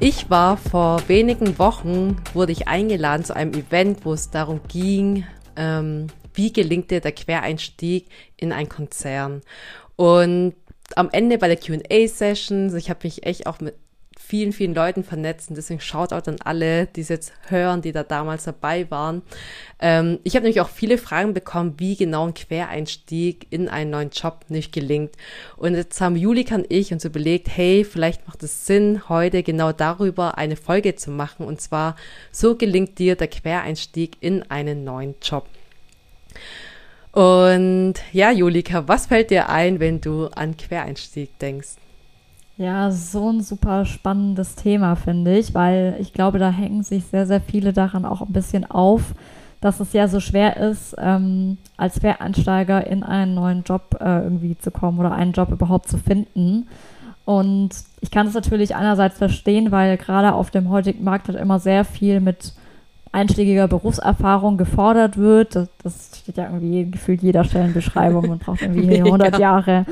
Ich war vor wenigen Wochen, wurde ich eingeladen zu einem Event, wo es darum ging, ähm, wie gelingt dir der Quereinstieg in ein Konzern. Und am Ende bei der Q&A-Session, ich habe mich echt auch mit vielen, vielen Leuten vernetzt und deswegen Shoutout an alle, die es jetzt hören, die da damals dabei waren. Ähm, ich habe nämlich auch viele Fragen bekommen, wie genau ein Quereinstieg in einen neuen Job nicht gelingt. Und jetzt haben Julika und ich uns überlegt, hey, vielleicht macht es Sinn, heute genau darüber eine Folge zu machen. Und zwar, so gelingt dir der Quereinstieg in einen neuen Job. Und ja, Julika, was fällt dir ein, wenn du an Quereinstieg denkst? Ja, so ein super spannendes Thema, finde ich, weil ich glaube, da hängen sich sehr, sehr viele daran auch ein bisschen auf, dass es ja so schwer ist, ähm, als Quereinsteiger in einen neuen Job äh, irgendwie zu kommen oder einen Job überhaupt zu finden. Und ich kann es natürlich einerseits verstehen, weil gerade auf dem heutigen Markt halt immer sehr viel mit einschlägiger Berufserfahrung gefordert wird. Das, das, steht ja irgendwie gefühlt jeder Stellenbeschreibung und braucht irgendwie 100 Jahre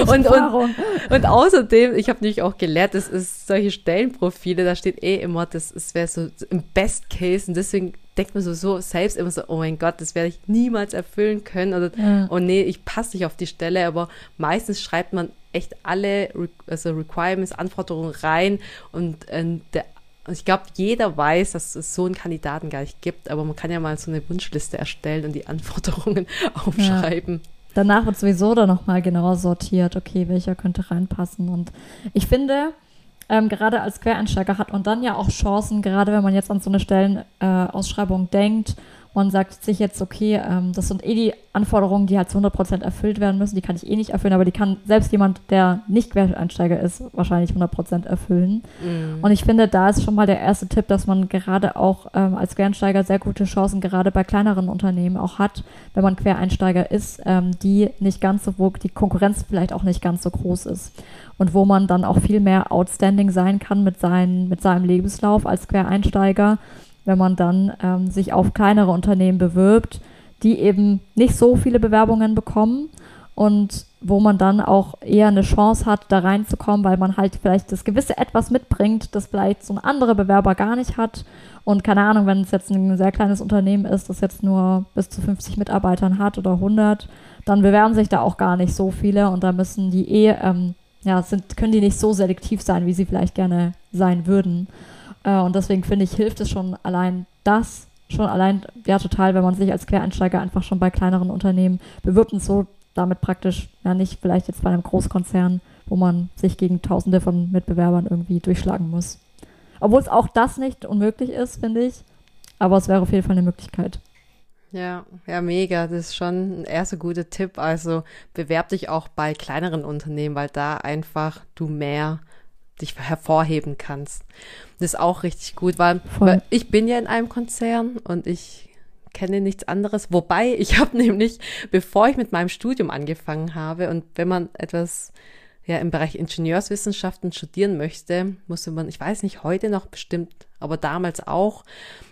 und, und, und außerdem, ich habe nämlich auch gelehrt, es ist solche Stellenprofile, da steht eh immer, das, das wäre so im Best Case und deswegen denkt man so, so selbst immer so, oh mein Gott, das werde ich niemals erfüllen können oder ja. oh nee, ich passe nicht auf die Stelle, aber meistens schreibt man echt alle also Requirements, Anforderungen rein und äh, der und ich glaube, jeder weiß, dass es so einen Kandidaten gar nicht gibt, aber man kann ja mal so eine Wunschliste erstellen und die Anforderungen aufschreiben. Ja. Danach wird sowieso dann nochmal genauer sortiert, okay, welcher könnte reinpassen. Und ich finde, ähm, gerade als Quereinsteiger hat man dann ja auch Chancen, gerade wenn man jetzt an so eine Stellenausschreibung äh, denkt man sagt sich jetzt, okay, ähm, das sind eh die Anforderungen, die halt zu 100% erfüllt werden müssen, die kann ich eh nicht erfüllen, aber die kann selbst jemand, der nicht Quereinsteiger ist, wahrscheinlich 100% erfüllen. Mhm. Und ich finde, da ist schon mal der erste Tipp, dass man gerade auch ähm, als Quereinsteiger sehr gute Chancen gerade bei kleineren Unternehmen auch hat, wenn man Quereinsteiger ist, ähm, die nicht ganz so, wo die Konkurrenz vielleicht auch nicht ganz so groß ist. Und wo man dann auch viel mehr outstanding sein kann mit, seinen, mit seinem Lebenslauf als Quereinsteiger wenn man dann ähm, sich auf kleinere Unternehmen bewirbt, die eben nicht so viele Bewerbungen bekommen und wo man dann auch eher eine Chance hat, da reinzukommen, weil man halt vielleicht das gewisse etwas mitbringt, das vielleicht so ein anderer Bewerber gar nicht hat. Und keine Ahnung, wenn es jetzt ein sehr kleines Unternehmen ist, das jetzt nur bis zu 50 Mitarbeitern hat oder 100, dann bewerben sich da auch gar nicht so viele und da müssen die eh, ähm, ja, sind, können die nicht so selektiv sein, wie sie vielleicht gerne sein würden. Äh, und deswegen finde ich, hilft es schon allein das, schon allein, ja, total, wenn man sich als Quereinsteiger einfach schon bei kleineren Unternehmen bewirbt und so damit praktisch, ja, nicht vielleicht jetzt bei einem Großkonzern, wo man sich gegen tausende von Mitbewerbern irgendwie durchschlagen muss. Obwohl es auch das nicht unmöglich ist, finde ich. Aber es wäre auf jeden Fall eine Möglichkeit. Ja, ja, mega. Das ist schon ein erster guter Tipp. Also bewerb dich auch bei kleineren Unternehmen, weil da einfach du mehr dich hervorheben kannst. Das ist auch richtig gut, weil, weil ich bin ja in einem Konzern und ich kenne nichts anderes. Wobei, ich habe nämlich, bevor ich mit meinem Studium angefangen habe und wenn man etwas ja im Bereich Ingenieurswissenschaften studieren möchte, musste man, ich weiß nicht, heute noch bestimmt, aber damals auch,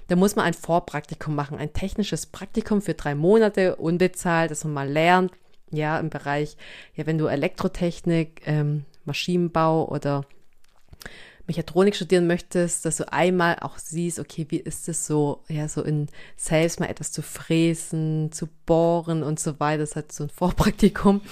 da muss man ein Vorpraktikum machen, ein technisches Praktikum für drei Monate, unbezahlt, dass man mal lernt, ja, im Bereich, ja, wenn du Elektrotechnik, ähm, Maschinenbau oder Mechatronik studieren möchtest, dass du einmal auch siehst, okay, wie ist es so, ja, so in selbst mal etwas zu fräsen, zu bohren und so weiter. Das hat so ein Vorpraktikum.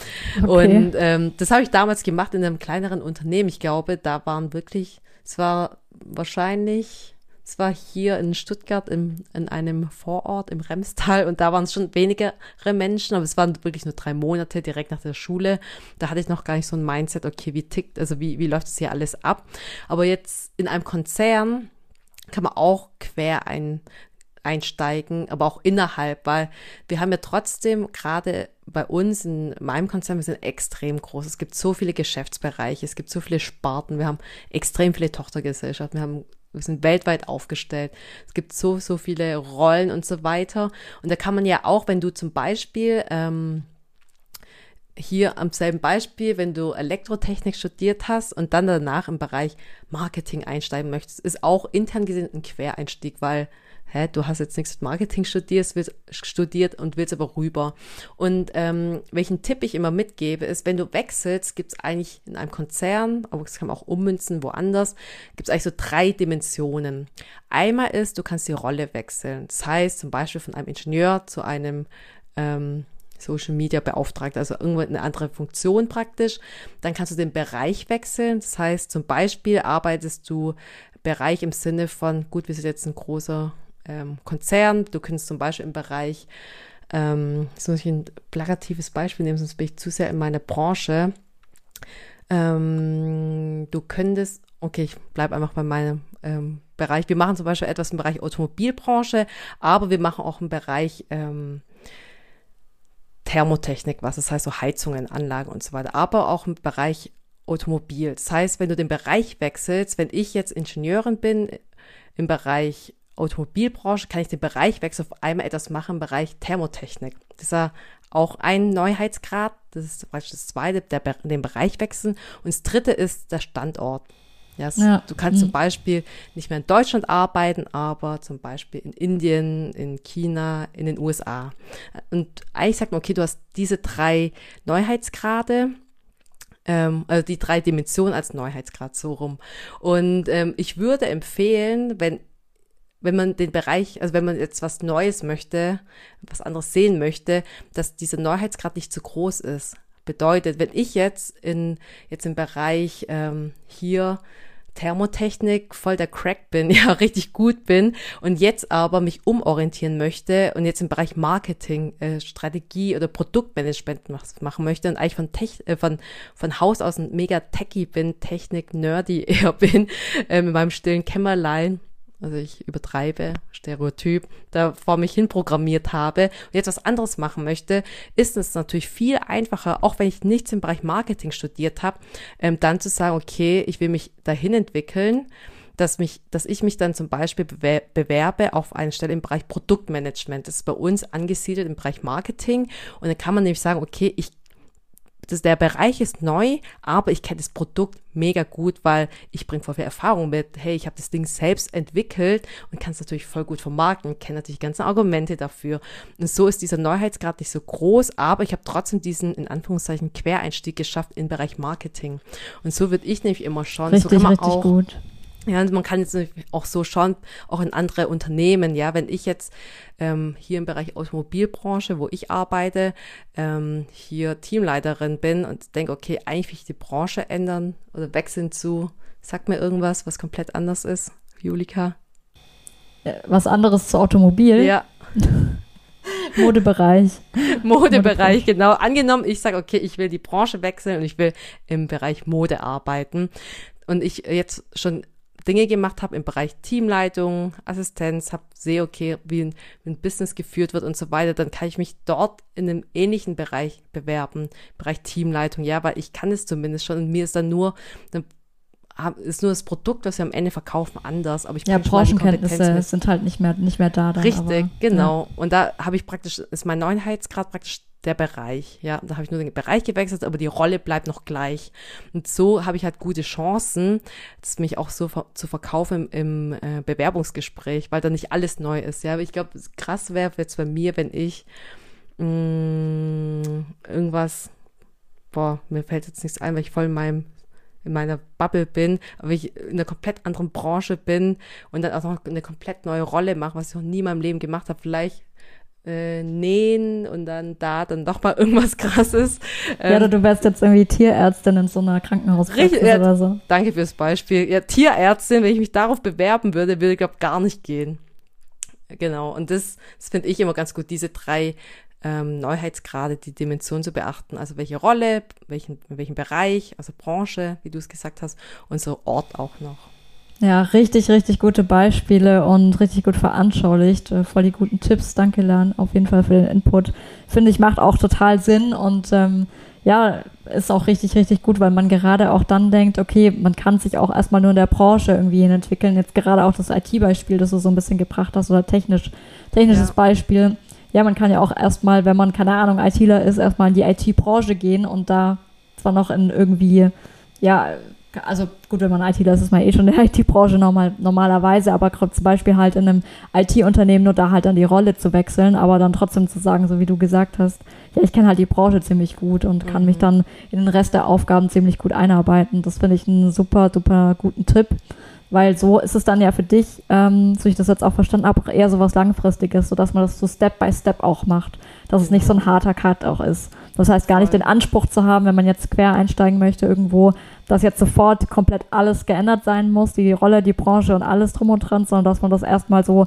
Okay. Und ähm, das habe ich damals gemacht in einem kleineren Unternehmen. Ich glaube, da waren wirklich, es war wahrscheinlich es war hier in Stuttgart im, in einem Vorort im Remstal und da waren es schon weniger Menschen, aber es waren wirklich nur drei Monate direkt nach der Schule. Da hatte ich noch gar nicht so ein Mindset, okay, wie tickt, also wie, wie läuft es hier alles ab. Aber jetzt in einem Konzern kann man auch quer ein, einsteigen, aber auch innerhalb, weil wir haben ja trotzdem gerade bei uns in meinem Konzern, wir sind extrem groß. Es gibt so viele Geschäftsbereiche, es gibt so viele Sparten, wir haben extrem viele Tochtergesellschaften, wir haben wir sind weltweit aufgestellt. Es gibt so, so viele Rollen und so weiter. Und da kann man ja auch, wenn du zum Beispiel ähm, hier am selben Beispiel, wenn du Elektrotechnik studiert hast und dann danach im Bereich Marketing einsteigen möchtest, ist auch intern gesehen ein Quereinstieg, weil hä, du hast jetzt nichts mit Marketing studiert, willst, studiert und willst aber rüber. Und ähm, welchen Tipp ich immer mitgebe, ist, wenn du wechselst, gibt es eigentlich in einem Konzern, aber es kann man auch ummünzen woanders, gibt es eigentlich so drei Dimensionen. Einmal ist, du kannst die Rolle wechseln. Das heißt zum Beispiel von einem Ingenieur zu einem ähm, Social Media beauftragt, also irgendwo eine andere Funktion praktisch. Dann kannst du den Bereich wechseln. Das heißt, zum Beispiel arbeitest du Bereich im Sinne von, gut, wir sind jetzt ein großer ähm, Konzern, du könntest zum Beispiel im Bereich, ähm, jetzt muss ich ein plakatives Beispiel nehmen, sonst bin ich zu sehr in meiner Branche. Ähm, du könntest, okay, ich bleibe einfach bei meinem ähm, Bereich. Wir machen zum Beispiel etwas im Bereich Automobilbranche, aber wir machen auch im Bereich ähm, Thermotechnik, was das heißt, so Heizungen, Anlagen und so weiter, aber auch im Bereich Automobil. Das heißt, wenn du den Bereich wechselst, wenn ich jetzt Ingenieurin bin im Bereich Automobilbranche, kann ich den Bereich wechseln, auf einmal etwas machen im Bereich Thermotechnik. Das ist ja auch ein Neuheitsgrad. Das ist praktisch das zweite, der, den Bereich wechseln. Und das dritte ist der Standort. Ja, ja. Du kannst mhm. zum Beispiel nicht mehr in Deutschland arbeiten, aber zum Beispiel in Indien, in China, in den USA. Und eigentlich sagt man, okay, du hast diese drei Neuheitsgrade, ähm, also die drei Dimensionen als Neuheitsgrad so rum. Und ähm, ich würde empfehlen, wenn wenn man den Bereich, also wenn man jetzt was Neues möchte, was anderes sehen möchte, dass dieser Neuheitsgrad nicht zu groß ist. Bedeutet, wenn ich jetzt in jetzt im Bereich ähm, hier Thermotechnik voll der Crack bin, ja, richtig gut bin und jetzt aber mich umorientieren möchte und jetzt im Bereich Marketing, äh, Strategie oder Produktmanagement machen möchte und eigentlich von, Tech, äh, von, von Haus aus ein mega Techie bin, Technik-Nerdy eher bin, äh, mit meinem stillen Kämmerlein also ich übertreibe, Stereotyp, da vor mich hin programmiert habe und jetzt was anderes machen möchte, ist es natürlich viel einfacher, auch wenn ich nichts im Bereich Marketing studiert habe, ähm, dann zu sagen, okay, ich will mich dahin entwickeln, dass mich, dass ich mich dann zum Beispiel bewerbe auf eine Stelle im Bereich Produktmanagement. Das ist bei uns angesiedelt im Bereich Marketing. Und dann kann man nämlich sagen, okay, ich das, der Bereich ist neu, aber ich kenne das Produkt mega gut, weil ich bringe voll viel Erfahrung mit. Hey, ich habe das Ding selbst entwickelt und kann es natürlich voll gut vermarkten, kenne natürlich ganze Argumente dafür. Und so ist dieser Neuheitsgrad nicht so groß, aber ich habe trotzdem diesen, in Anführungszeichen, Quereinstieg geschafft im Bereich Marketing. Und so würde ich nämlich immer schauen. Richtig, so kann man richtig auch, gut. Ja, und man kann jetzt auch so schauen, auch in andere Unternehmen, ja, wenn ich jetzt ähm, hier im Bereich Automobilbranche, wo ich arbeite, ähm, hier Teamleiterin bin und denke, okay, eigentlich will ich die Branche ändern oder wechseln zu, sag mir irgendwas, was komplett anders ist, Julika. Äh, was anderes zu Automobil? Ja. Modebereich. Modebereich, genau. Angenommen, ich sage, okay, ich will die Branche wechseln und ich will im Bereich Mode arbeiten und ich jetzt schon Dinge gemacht habe im Bereich Teamleitung, Assistenz, habe sehe, okay, wie ein, wie ein, Business geführt wird und so weiter, dann kann ich mich dort in einem ähnlichen Bereich bewerben, Bereich Teamleitung, ja, weil ich kann es zumindest schon und mir ist dann nur, dann ist nur das Produkt, das wir am Ende verkaufen, anders. Aber ich ja, Branchenkenntnisse sind halt nicht mehr, nicht mehr da. Dann, Richtig, aber, genau. Ja. Und da habe ich praktisch, ist mein Neuheitsgrad praktisch der Bereich. Ja, da habe ich nur den Bereich gewechselt, aber die Rolle bleibt noch gleich. Und so habe ich halt gute Chancen, mich auch so ver zu verkaufen im, im äh, Bewerbungsgespräch, weil da nicht alles neu ist. Ja, aber ich glaube, krass wäre jetzt bei mir, wenn ich mh, mm, irgendwas, boah, mir fällt jetzt nichts ein, weil ich voll in meinem in meiner Bubble bin, aber ich in einer komplett anderen Branche bin und dann auch noch eine komplett neue Rolle mache, was ich noch nie in meinem Leben gemacht habe. Vielleicht äh, nähen und dann da dann doch mal irgendwas krasses. Ähm, ja, oder du wärst jetzt irgendwie Tierärztin in so einer Krankenhauspraxis ja, oder so. Danke fürs Beispiel. Ja, Tierärztin, wenn ich mich darauf bewerben würde, würde, glaube gar nicht gehen. Genau, und das, das finde ich immer ganz gut, diese drei ähm, Neuheitsgrade, die Dimension zu beachten. Also welche Rolle, welchen, welchen Bereich, also Branche, wie du es gesagt hast, und so Ort auch noch. Ja, richtig, richtig gute Beispiele und richtig gut veranschaulicht. Äh, voll die guten Tipps. Danke, Lan, auf jeden Fall für den Input. Finde ich, macht auch total Sinn und ähm, ja, ist auch richtig, richtig gut, weil man gerade auch dann denkt, okay, man kann sich auch erstmal nur in der Branche irgendwie entwickeln. Jetzt gerade auch das IT-Beispiel, das du so ein bisschen gebracht hast, oder technisch, technisches ja. Beispiel. Ja, man kann ja auch erstmal, wenn man, keine Ahnung, ITler ist, erstmal in die IT-Branche gehen und da zwar noch in irgendwie, ja, also gut, wenn man ITler ist, ist man eh schon in der IT-Branche normal, normalerweise, aber zum Beispiel halt in einem IT-Unternehmen nur da halt dann die Rolle zu wechseln, aber dann trotzdem zu sagen, so wie du gesagt hast, ja, ich kenne halt die Branche ziemlich gut und mhm. kann mich mhm. dann in den Rest der Aufgaben ziemlich gut einarbeiten. Das finde ich einen super, super guten Tipp. Weil so ist es dann ja für dich, ähm, so ich das jetzt auch verstanden habe, eher so was Langfristiges, sodass man das so Step by Step auch macht. Dass es nicht so ein harter Cut auch ist. Das heißt, gar nicht den Anspruch zu haben, wenn man jetzt quer einsteigen möchte irgendwo, dass jetzt sofort komplett alles geändert sein muss, die Rolle, die Branche und alles drum und dran, sondern dass man das erstmal so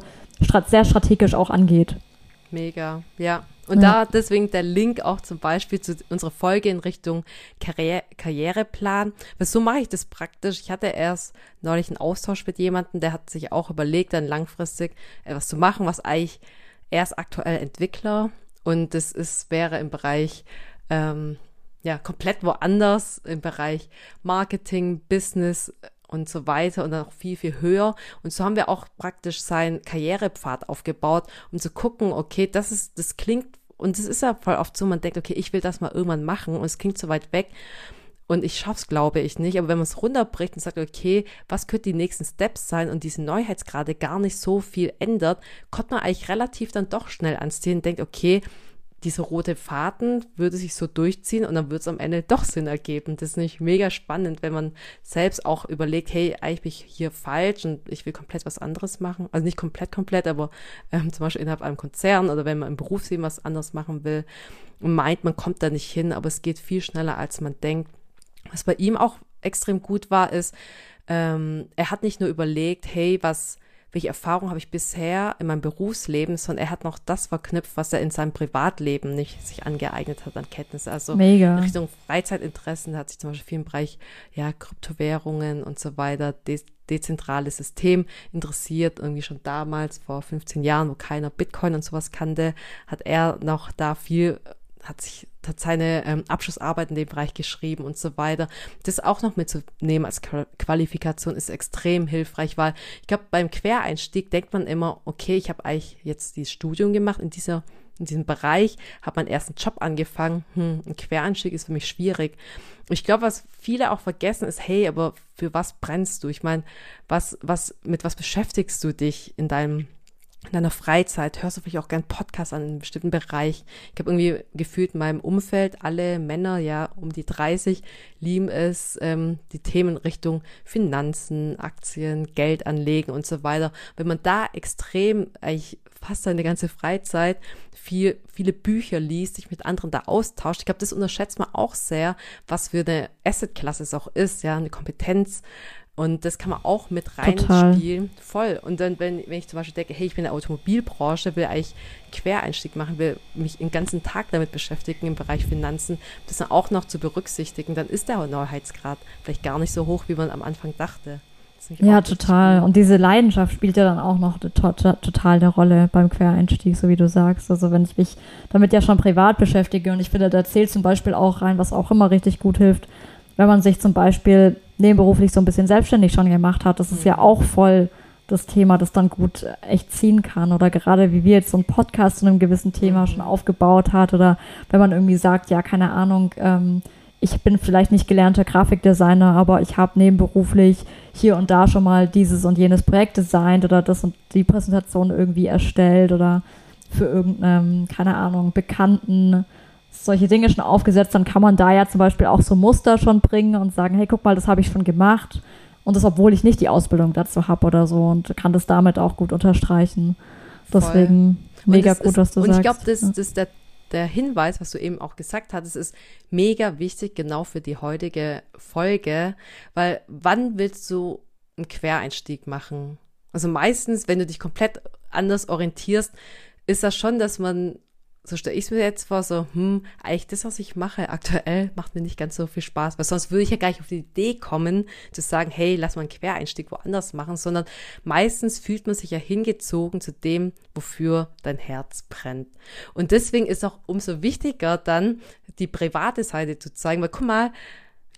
sehr strategisch auch angeht. Mega, ja. Und ja. da deswegen der Link auch zum Beispiel zu unserer Folge in Richtung Karriere, Karriereplan. Weil so mache ich das praktisch. Ich hatte erst neulich einen Austausch mit jemandem, der hat sich auch überlegt, dann langfristig etwas zu machen, was eigentlich erst aktuell Entwickler und das ist, wäre im Bereich ähm, ja, komplett woanders im Bereich Marketing, Business und so weiter und dann auch viel, viel höher. Und so haben wir auch praktisch seinen Karrierepfad aufgebaut, um zu gucken, okay, das ist, das klingt, und es ist ja voll oft so, man denkt, okay, ich will das mal irgendwann machen und es klingt so weit weg. Und ich schaff's, glaube ich, nicht. Aber wenn man es runterbricht und sagt, okay, was könnte die nächsten Steps sein und diese Neuheitsgrade gar nicht so viel ändert, kommt man eigentlich relativ dann doch schnell ans Ziel und denkt, okay, diese rote Faden würde sich so durchziehen und dann würde es am Ende doch Sinn ergeben. Das ist nicht mega spannend, wenn man selbst auch überlegt, hey, eigentlich bin ich hier falsch und ich will komplett was anderes machen. Also nicht komplett, komplett, aber ähm, zum Beispiel innerhalb einem Konzern oder wenn man im Berufsleben was anderes machen will und meint, man kommt da nicht hin, aber es geht viel schneller, als man denkt. Was bei ihm auch extrem gut war, ist, ähm, er hat nicht nur überlegt, hey, was welche Erfahrung habe ich bisher in meinem Berufsleben, sondern er hat noch das verknüpft, was er in seinem Privatleben nicht sich angeeignet hat an Kenntnisse. Also Mega. in Richtung Freizeitinteressen hat sich zum Beispiel viel im Bereich ja, Kryptowährungen und so weiter, de dezentrales System interessiert. Irgendwie schon damals, vor 15 Jahren, wo keiner Bitcoin und sowas kannte, hat er noch da viel hat sich hat seine ähm, Abschlussarbeit in dem Bereich geschrieben und so weiter. Das auch noch mitzunehmen als Qualifikation ist extrem hilfreich, weil ich glaube, beim Quereinstieg denkt man immer, okay, ich habe eigentlich jetzt dieses Studium gemacht in dieser in diesem Bereich, habe meinen ersten Job angefangen. Hm, ein Quereinstieg ist für mich schwierig. Ich glaube, was viele auch vergessen ist, hey, aber für was brennst du? Ich meine, was, was, mit was beschäftigst du dich in deinem in deiner Freizeit hörst du vielleicht auch gern Podcasts an einem bestimmten Bereich. Ich habe irgendwie gefühlt in meinem Umfeld alle Männer, ja, um die 30, lieben es, ähm, die Themen Richtung Finanzen, Aktien, Geld anlegen und so weiter. Wenn man da extrem, eigentlich fast seine ganze Freizeit, viel, viele Bücher liest, sich mit anderen da austauscht, ich glaube, das unterschätzt man auch sehr, was für eine Assetklasse es auch ist, ja, eine Kompetenz, und das kann man auch mit reinspielen. Voll. Und dann, wenn, wenn ich zum Beispiel denke, hey, ich bin in der Automobilbranche, will eigentlich Quereinstieg machen, will mich den ganzen Tag damit beschäftigen im Bereich Finanzen, das dann auch noch zu berücksichtigen, dann ist der Neuheitsgrad vielleicht gar nicht so hoch, wie man am Anfang dachte. Ja, total. Und diese Leidenschaft spielt ja dann auch noch to total eine Rolle beim Quereinstieg, so wie du sagst. Also wenn ich mich damit ja schon privat beschäftige und ich finde, da zählt zum Beispiel auch rein, was auch immer richtig gut hilft, wenn man sich zum Beispiel nebenberuflich so ein bisschen selbstständig schon gemacht hat, das ist ja auch voll das Thema, das dann gut echt ziehen kann. Oder gerade wie wir jetzt so einen Podcast zu einem gewissen Thema schon aufgebaut hat. Oder wenn man irgendwie sagt, ja, keine Ahnung, ähm, ich bin vielleicht nicht gelernter Grafikdesigner, aber ich habe nebenberuflich hier und da schon mal dieses und jenes Projekt designt oder das und die Präsentation irgendwie erstellt oder für irgendeinen, keine Ahnung, bekannten solche Dinge schon aufgesetzt, dann kann man da ja zum Beispiel auch so Muster schon bringen und sagen, hey, guck mal, das habe ich schon gemacht. Und das, obwohl ich nicht die Ausbildung dazu habe oder so und kann das damit auch gut unterstreichen. Deswegen Voll. mega gut, ist, was du und sagst. Und ich glaube, das, das ist der, der Hinweis, was du eben auch gesagt hattest, ist mega wichtig, genau für die heutige Folge, weil wann willst du einen Quereinstieg machen? Also meistens, wenn du dich komplett anders orientierst, ist das schon, dass man so stelle ich es mir jetzt vor, so, hm, eigentlich das, was ich mache aktuell, macht mir nicht ganz so viel Spaß, weil sonst würde ich ja gar nicht auf die Idee kommen, zu sagen, hey, lass mal einen Quereinstieg woanders machen, sondern meistens fühlt man sich ja hingezogen zu dem, wofür dein Herz brennt. Und deswegen ist auch umso wichtiger dann die private Seite zu zeigen, weil guck mal,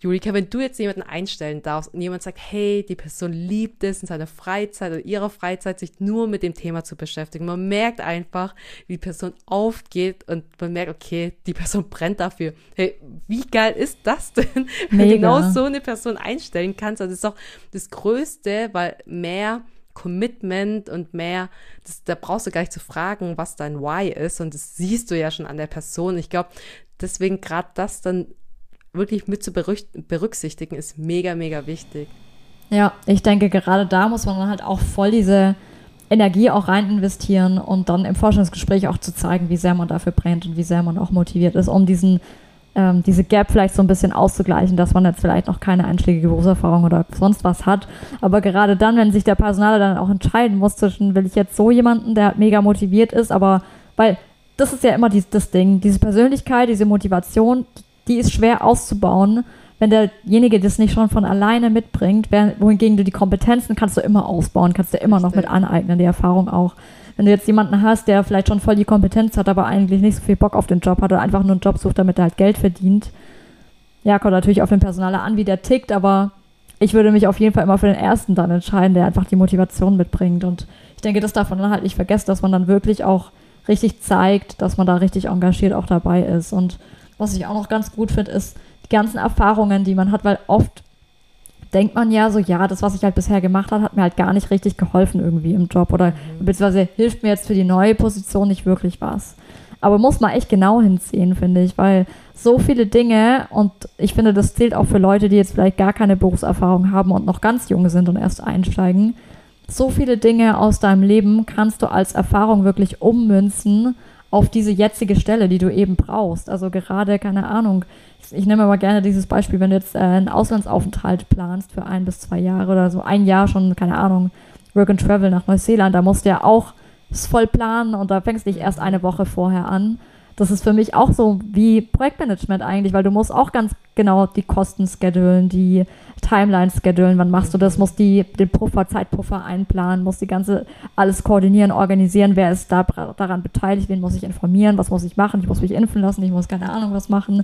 Julika, wenn du jetzt jemanden einstellen darfst und jemand sagt, hey, die Person liebt es in seiner Freizeit oder ihrer Freizeit, sich nur mit dem Thema zu beschäftigen. Man merkt einfach, wie die Person aufgeht und man merkt, okay, die Person brennt dafür. Hey, wie geil ist das denn, wenn du genau so eine Person einstellen kannst? Also das ist doch das Größte, weil mehr Commitment und mehr, das, da brauchst du gar nicht zu fragen, was dein Why ist und das siehst du ja schon an der Person. Ich glaube, deswegen gerade das dann wirklich mit zu berücksichtigen, ist mega, mega wichtig. Ja, ich denke, gerade da muss man halt auch voll diese Energie auch rein investieren und dann im Forschungsgespräch auch zu zeigen, wie sehr man dafür brennt und wie sehr man auch motiviert ist, um diesen ähm, diese Gap vielleicht so ein bisschen auszugleichen, dass man jetzt vielleicht noch keine einschlägige Berufserfahrung oder sonst was hat. Aber gerade dann, wenn sich der Personaler dann auch entscheiden muss zwischen, will ich jetzt so jemanden, der mega motiviert ist, aber weil das ist ja immer die, das Ding, diese Persönlichkeit, diese Motivation, die ist schwer auszubauen, wenn derjenige das nicht schon von alleine mitbringt, wohingegen du die Kompetenzen kannst du immer ausbauen, kannst du immer noch mit aneignen, die Erfahrung auch. Wenn du jetzt jemanden hast, der vielleicht schon voll die Kompetenz hat, aber eigentlich nicht so viel Bock auf den Job hat oder einfach nur einen Job sucht, damit er halt Geld verdient, ja, kommt natürlich auf den Personaler an, wie der tickt, aber ich würde mich auf jeden Fall immer für den ersten dann entscheiden, der einfach die Motivation mitbringt. Und ich denke, das darf man dann halt nicht vergessen, dass man dann wirklich auch richtig zeigt, dass man da richtig engagiert auch dabei ist. Und was ich auch noch ganz gut finde, ist die ganzen Erfahrungen, die man hat, weil oft denkt man ja so, ja, das, was ich halt bisher gemacht habe, hat mir halt gar nicht richtig geholfen irgendwie im Job oder mhm. beziehungsweise hilft mir jetzt für die neue Position nicht wirklich was. Aber muss man echt genau hinsehen, finde ich, weil so viele Dinge und ich finde, das zählt auch für Leute, die jetzt vielleicht gar keine Berufserfahrung haben und noch ganz jung sind und erst einsteigen. So viele Dinge aus deinem Leben kannst du als Erfahrung wirklich ummünzen auf diese jetzige Stelle, die du eben brauchst. Also gerade, keine Ahnung, ich, nehme aber gerne dieses Beispiel, wenn du jetzt äh, einen Auslandsaufenthalt planst für ein bis zwei Jahre oder so ein Jahr schon, keine Ahnung, Work and Travel nach Neuseeland, da musst du ja auch voll planen und da fängst du nicht erst eine Woche vorher an das ist für mich auch so wie Projektmanagement eigentlich, weil du musst auch ganz genau die Kosten schedulen, die Timeline schedulen, wann machst du das, musst die, den Puffer, Zeitpuffer einplanen, musst die ganze, alles koordinieren, organisieren, wer ist da daran beteiligt, wen muss ich informieren, was muss ich machen, ich muss mich impfen lassen, ich muss keine Ahnung was machen,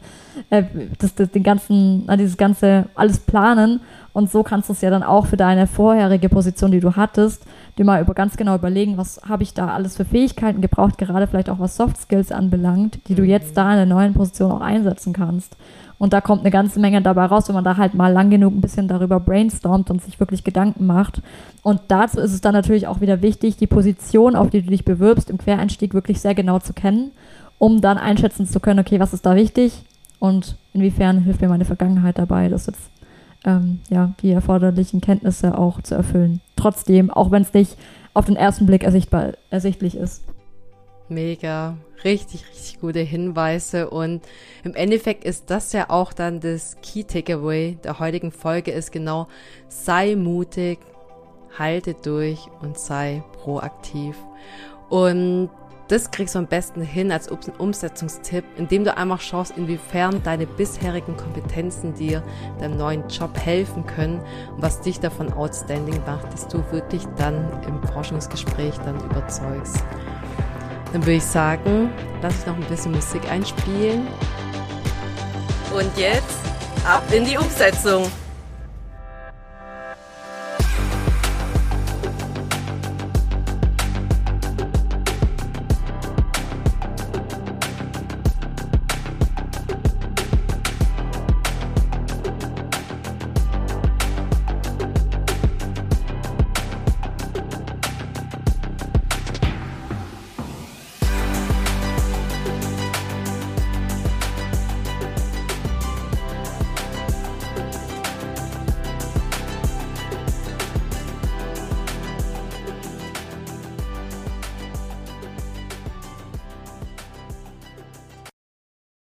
äh, das, das, den ganzen, dieses ganze, alles planen. Und so kannst du es ja dann auch für deine vorherige Position, die du hattest, dir mal über ganz genau überlegen, was habe ich da alles für Fähigkeiten gebraucht, gerade vielleicht auch was Soft Skills anbelangt, die du mhm. jetzt da in der neuen Position auch einsetzen kannst. Und da kommt eine ganze Menge dabei raus, wenn man da halt mal lang genug ein bisschen darüber brainstormt und sich wirklich Gedanken macht. Und dazu ist es dann natürlich auch wieder wichtig, die Position, auf die du dich bewirbst, im Quereinstieg wirklich sehr genau zu kennen, um dann einschätzen zu können, okay, was ist da wichtig und inwiefern hilft mir meine Vergangenheit dabei, das jetzt ähm, ja, die erforderlichen Kenntnisse auch zu erfüllen. Trotzdem, auch wenn es nicht auf den ersten Blick ersichtbar, ersichtlich ist. Mega, richtig, richtig gute Hinweise und im Endeffekt ist das ja auch dann das Key Takeaway der heutigen Folge ist genau, sei mutig, halte durch und sei proaktiv. Und das kriegst du am besten hin als Umsetzungstipp, indem du einmal schaust, inwiefern deine bisherigen Kompetenzen dir deinem neuen Job helfen können und was dich davon outstanding macht, dass du wirklich dann im Forschungsgespräch dann überzeugst. Dann würde ich sagen, lass ich noch ein bisschen Musik einspielen. Und jetzt ab in die Umsetzung.